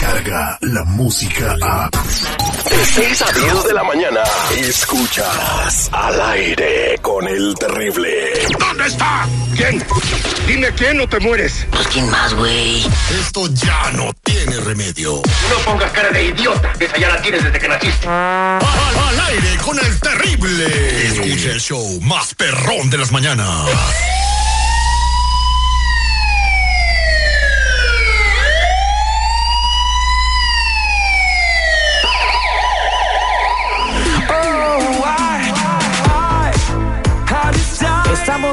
llega la música a... De 6 a 10 de la mañana, escuchas al aire con el terrible. ¿Dónde está? ¿Quién? Dime quién o te mueres. Pues quién más, güey. Esto ya no tiene remedio. No pongas cara de idiota. Esa ya la tienes desde que naciste. Al, al aire con el terrible. Escucha el show más perrón de las mañanas.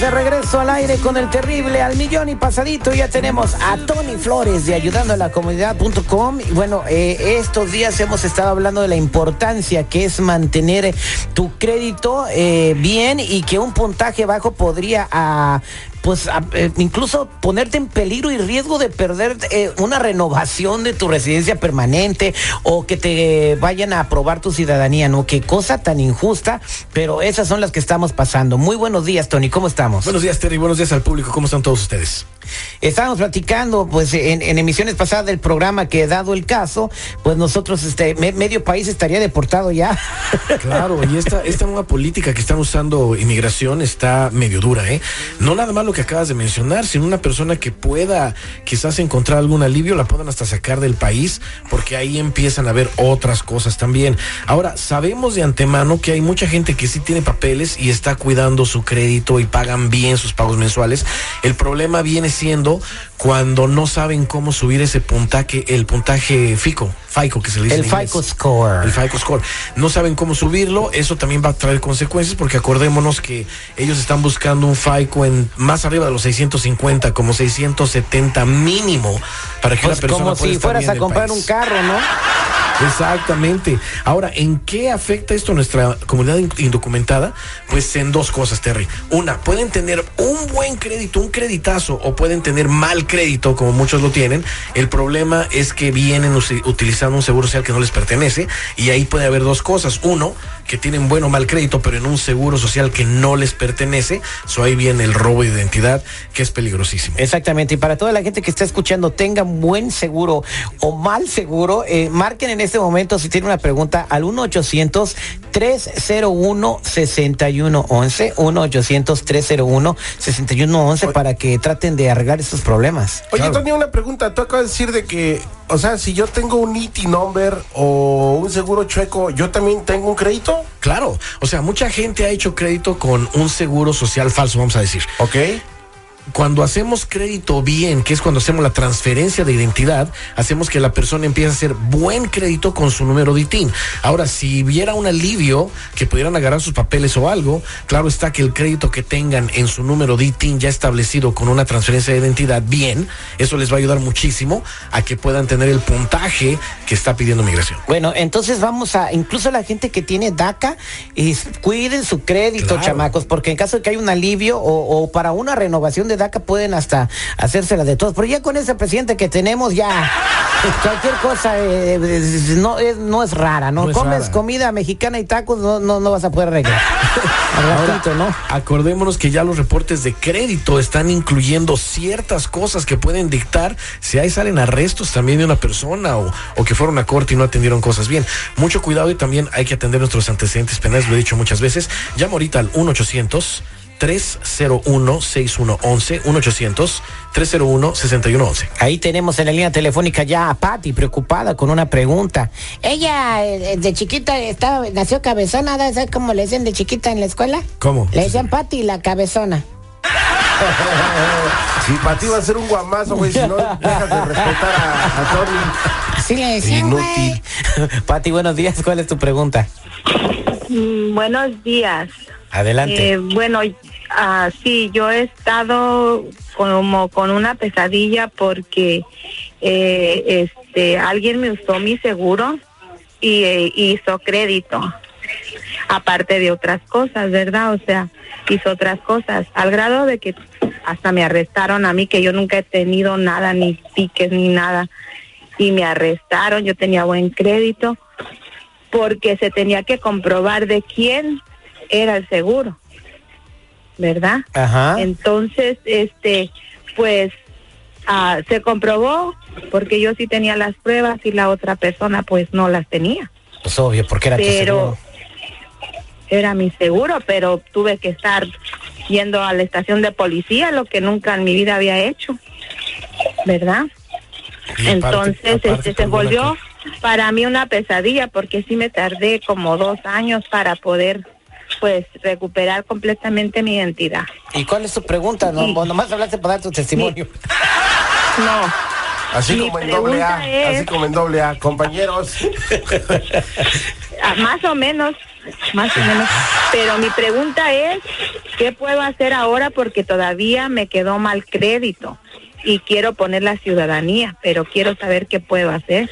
De regreso al aire con el terrible al millón y pasadito. Ya tenemos a Tony Flores de ayudando a la comunidad.com. Y bueno, eh, estos días hemos estado hablando de la importancia que es mantener tu crédito eh, bien y que un puntaje bajo podría ah, pues a- eh, incluso ponerte en peligro y riesgo de perder una renovación de tu residencia permanente o que te vayan a aprobar tu ciudadanía, ¿no? Qué cosa tan injusta, pero esas son las que estamos pasando. Muy buenos días, Tony, ¿cómo Buenos días, Terry. Buenos días al público. ¿Cómo están todos ustedes? Estábamos platicando, pues, en, emisiones pasadas del programa que dado el caso, pues nosotros, este, me- medio país estaría deportado ya. Claro, y esta, esta nueva política que están usando inmigración está medio dura, ¿eh? No nada más lo que acabas de mencionar, sino una persona que pueda quizás encontrar algún alivio, la puedan hasta sacar del país, porque ahí empiezan a ver otras cosas también. Ahora, sabemos de antemano que hay mucha gente que sí tiene papeles y está cuidando su crédito y pagan bien sus pagos mensuales. El problema viene siendo cuando no saben cómo subir ese puntaje, el puntaje FICO, FICO que se le dice. El en inglés. FICO score. El FICO score. No saben cómo subirlo, eso también va a traer consecuencias porque acordémonos que ellos están buscando un FICO en más arriba de los 650, como 670 mínimo para que Pues la persona como pueda si estar fueras bien a comprar país. un carro, ¿no? Exactamente. Ahora, ¿en qué afecta esto a nuestra comunidad in- indocumentada? Pues en dos cosas, Terry. Una, pueden tener un buen crédito, un creditazo, o pueden tener mal crédito, como muchos lo tienen. El problema es que vienen utilizando un seguro social que no les pertenece, y ahí puede haber dos cosas. Uno, que tienen buen o mal crédito, pero en un seguro social que no les pertenece. So ahí viene el robo de identidad, que es peligrosísimo. Exactamente, y para toda la gente que está escuchando, tengan buen seguro o mal seguro, eh, marquen en este momento si tienen una pregunta al 1-800-301-6111, 1-800-301-6111 para que traten de arreglar esos problemas. Oye, Claro. Tony, una pregunta. Tú acabas de decir de que, o sea, si yo tengo un ITI number o un seguro chueco, ¿yo también tengo un crédito? Claro, o sea, mucha gente ha hecho crédito con un seguro social falso, vamos a decir. Ok. Cuando hacemos crédito bien, que es cuando hacemos la transferencia de identidad, hacemos que la persona empiece a hacer buen crédito con su número de ITIN. Ahora, si hubiera un alivio que pudieran agarrar sus papeles o algo, claro está que el crédito que tengan en su número de ITIN ya establecido con una transferencia de identidad bien, eso les va a ayudar muchísimo a que puedan tener el puntaje que está pidiendo migración. Bueno, entonces vamos a, incluso la gente que tiene DACA, es- cuiden su crédito, Claro. chamacos, porque en caso de que haya un alivio o, o para una renovación de DACA pueden hasta hacérsela de todos. Pero ya con ese presidente que tenemos, ya cualquier cosa eh, es- no, es, no es rara, ¿no? No es Comes rara. comida mexicana y tacos, no, no, no vas a poder arreglar. Al ratito, ¿no? Acordémonos que ya los reportes de crédito están incluyendo ciertas cosas que pueden dictar si ahí salen arrestos también de una persona o, o que fueron a corte y no atendieron cosas bien. Mucho cuidado y también hay que atender nuestros antecedentes penales, lo he dicho muchas veces. Llama ahorita al 1 800 301-6111, 1-800-301-6111. Ahí tenemos en la línea telefónica ya a Patti, preocupada con una pregunta. Ella eh, de chiquita estaba, nació cabezona, ¿sabes cómo le decían de chiquita en la escuela? ¿Cómo? Le decían Patti la cabezona. Si para ti va a ser un guamazo, güey, si no dejas de respetar a, a Tony. Sí le decían, Inútil. Patti, buenos días, ¿cuál es tu pregunta? Mm, Buenos días. Adelante. Eh, bueno, ah, sí, yo he estado como con una pesadilla porque eh, este alguien me usó mi seguro y eh, hizo crédito, aparte de otras cosas, ¿verdad? O sea, hizo otras cosas, al grado de que hasta me arrestaron a mí, que yo nunca he tenido nada, ni tickets, ni nada, y me arrestaron, yo tenía buen crédito porque se tenía que comprobar de quién era el seguro, ¿verdad? Ajá. Entonces, este, pues, ah, se comprobó porque yo sí tenía las pruebas y la otra persona pues no las tenía. Pues obvio, porque era tu Pero seguro. era mi seguro, pero tuve que estar yendo a la estación de policía, lo que nunca en mi vida había hecho, ¿verdad? Y Entonces, aparte, este se volvió para mí una pesadilla porque sí me tardé como dos años para poder, pues, recuperar completamente mi identidad. ¿Y cuál es tu pregunta? No, Sí. nomás hablaste para dar tu testimonio. No, Así Mi como en doble A, es- así como en doble A, compañeros. ah, más o menos, más o menos. Pero mi pregunta es, ¿qué puedo hacer ahora? Porque todavía me quedó mal crédito y quiero poner la ciudadanía, pero quiero saber qué puedo hacer.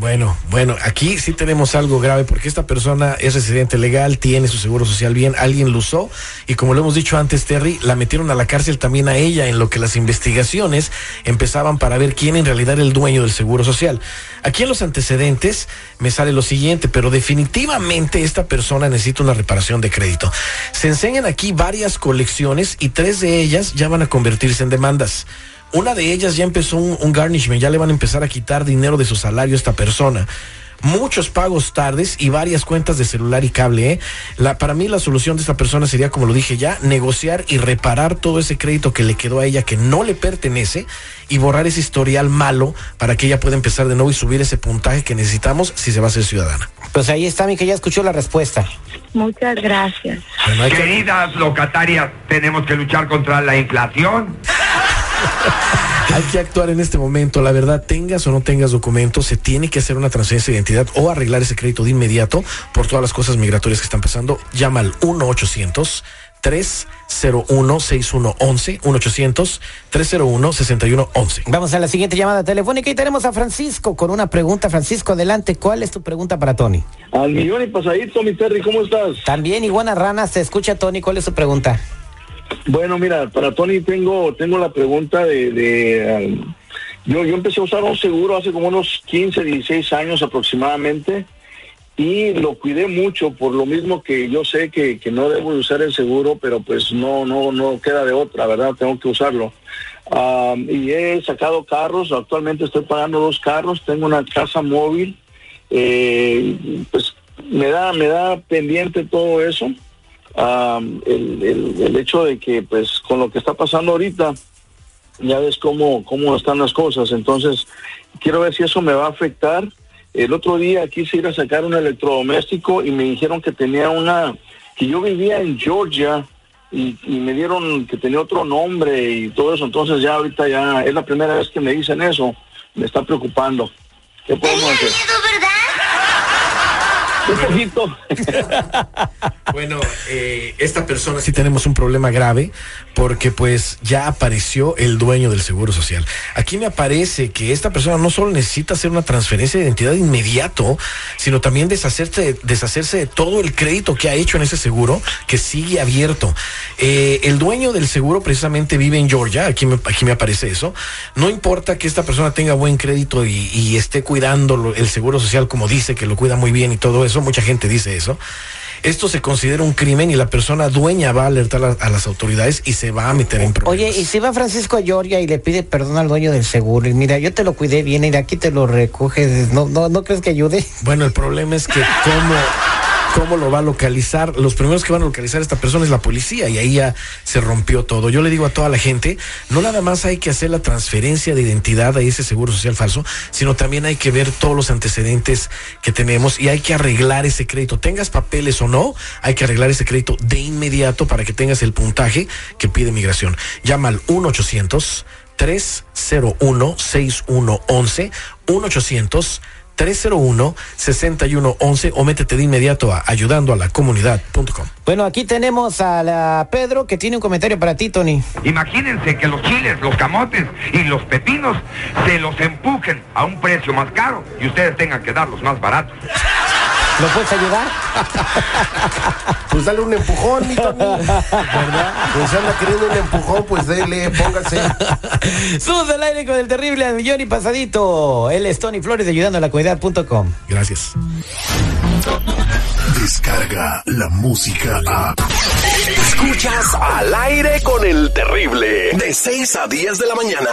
Bueno, bueno, aquí sí tenemos algo grave porque esta persona es residente legal, tiene su seguro social bien, alguien lo usó y como lo hemos dicho antes, Terry, la metieron a la cárcel también a ella en lo que las investigaciones empezaban para ver quién en realidad era el dueño del seguro social. Aquí en los antecedentes me sale lo siguiente, pero definitivamente esta persona necesita una reparación de crédito. Se enseñan aquí varias colecciones y tres de ellas ya van a convertirse en demandas. Una de ellas ya empezó un, un garnishment, ya le van a empezar a quitar dinero de su salario a esta persona. Muchos pagos tardes y varias cuentas de celular y cable. ¿eh? La, para mí la solución de esta persona sería, como lo dije ya, negociar y reparar todo ese crédito que le quedó a ella que no le pertenece y borrar ese historial malo para que ella pueda empezar de nuevo y subir ese puntaje que necesitamos si se va a ser ciudadana. Pues ahí está, mi que ya escuchó la respuesta. Muchas gracias. Bueno, hay que- Queridas locatarias, tenemos que luchar contra la inflación. Hay que actuar en este momento. La verdad, tengas o no tengas documentos, se tiene que hacer una transferencia de identidad o arreglar ese crédito de inmediato por todas las cosas migratorias que están pasando. Llama al 1-800-301-6111. 1-800-301-6111. Vamos a la siguiente llamada telefónica y tenemos a Francisco con una pregunta. Francisco, adelante. ¿Cuál es tu pregunta para Tony? Al millón y pasadito, mi Terry, ¿cómo estás? También Iguana Ranas, te escucha Tony. ¿Cuál es tu pregunta? Bueno, mira, para Tony tengo tengo la pregunta de... um, yo, yo empecé a usar un seguro hace como unos 15, 16 años aproximadamente y lo cuidé mucho por lo mismo que yo sé que, que no debo de usar el seguro, pero pues no, no, no queda de otra, ¿verdad? Tengo que usarlo. Um, y he sacado carros, actualmente estoy pagando dos carros, tengo una casa móvil, eh, pues me da, me da pendiente todo eso. Um, el, el- hecho de que pues con lo que está pasando ahorita ya ves cómo, cómo están las cosas. Entonces quiero ver si eso me va a afectar. El otro día quise ir a sacar un electrodoméstico y me dijeron que tenía una que yo vivía en Georgia y, y me dieron que tenía otro nombre y todo eso. Entonces ya ahorita ya es la primera vez que me dicen eso. Me está preocupando. ¿qué podemos hacer? Un poquito Bueno, eh, esta persona sí tenemos un problema grave porque pues ya apareció el dueño del Seguro Social. Aquí me aparece que esta persona no solo necesita hacer una transferencia de identidad de inmediato, sino también deshacerse, de todo el crédito que ha hecho en ese seguro que sigue abierto. Eh, el dueño del seguro precisamente vive en Georgia, aquí me, aquí me aparece eso. No importa que esta persona tenga buen crédito y, y esté cuidando el Seguro Social como dice, que lo cuida muy bien y todo eso, mucha gente dice eso. Esto se considera un crimen y la persona dueña va a alertar a, a las autoridades y se va a meter en problemas. Oye, y si va Francisco a Georgia y le pide perdón al dueño del seguro, y mira, yo te lo cuidé bien y de aquí te lo recoges, ¿no, no, ¿no crees que ayude? Bueno, el problema es que cómo, cómo lo va a localizar. Los primeros que van a localizar a esta persona es la policía y ahí ya se rompió todo. Yo le digo a toda la gente, no nada más hay que hacer la transferencia de identidad a ese seguro social falso, sino también hay que ver todos los antecedentes que tenemos y hay que arreglar ese crédito. Tengas papeles o no, hay que arreglar ese crédito de inmediato para que tengas el puntaje que pide migración. Llama al 1 800 301 6111 1 800 301-6111 o métete de inmediato a ayudando a la comunidad.com. Bueno, aquí tenemos a la Pedro que tiene un comentario para ti, Tony. Imagínense que los chiles, los camotes y los pepinos se los empujen a un precio más caro y ustedes tengan que darlos más baratos. ¿Lo puedes ayudar? Pues dale un empujón, mi Tony. ¿Verdad? Pues anda queriendo un empujón, pues dele, póngase. Somos al aire con el terrible al millón y pasadito. Él es Tony Flores de ayudando a la comunidad.com. Gracias. Descarga la música a. Escuchas al aire con el terrible. De 6 a 10 de la mañana.